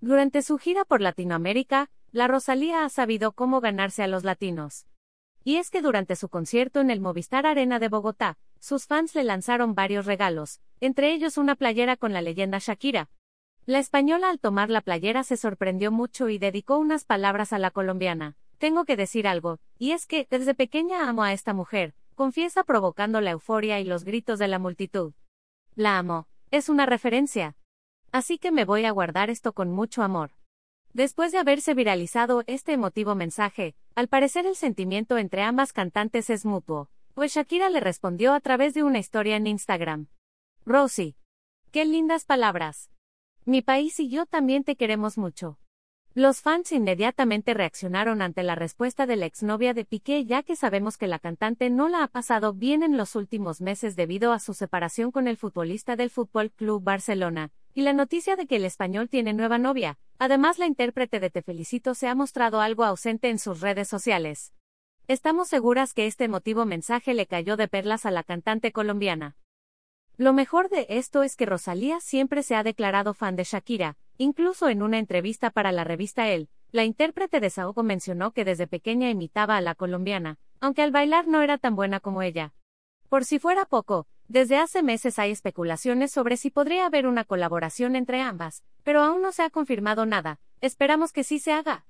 Durante su gira por Latinoamérica, la Rosalía ha sabido cómo ganarse a los latinos. Y es que durante su concierto en el Movistar Arena de Bogotá, sus fans le lanzaron varios regalos, entre ellos una playera con la leyenda Shakira. La española al tomar la playera se sorprendió mucho y dedicó unas palabras a la colombiana. Tengo que decir algo, y es que, desde pequeña amo a esta mujer, confiesa provocando la euforia y los gritos de la multitud. La amo, es una referencia. Así que me voy a guardar esto con mucho amor. Después de haberse viralizado este emotivo mensaje, al parecer el sentimiento entre ambas cantantes es mutuo, pues Shakira le respondió a través de una historia en Instagram. Rosie. Qué lindas palabras. Mi país y yo también te queremos mucho. Los fans inmediatamente reaccionaron ante la respuesta de la exnovia de Piqué ya que sabemos que la cantante no la ha pasado bien en los últimos meses debido a su separación con el futbolista del Fútbol Club Barcelona, y la noticia de que el español tiene nueva novia. Además, la intérprete de Te Felicito se ha mostrado algo ausente en sus redes sociales. Estamos seguras que este emotivo mensaje le cayó de perlas a la cantante colombiana. Lo mejor de esto es que Rosalía siempre se ha declarado fan de Shakira, incluso en una entrevista para la revista Elle, la intérprete de Saoco mencionó que desde pequeña imitaba a la colombiana, aunque al bailar no era tan buena como ella. Por si fuera poco, desde hace meses hay especulaciones sobre si podría haber una colaboración entre ambas, pero aún no se ha confirmado nada, esperamos que sí se haga.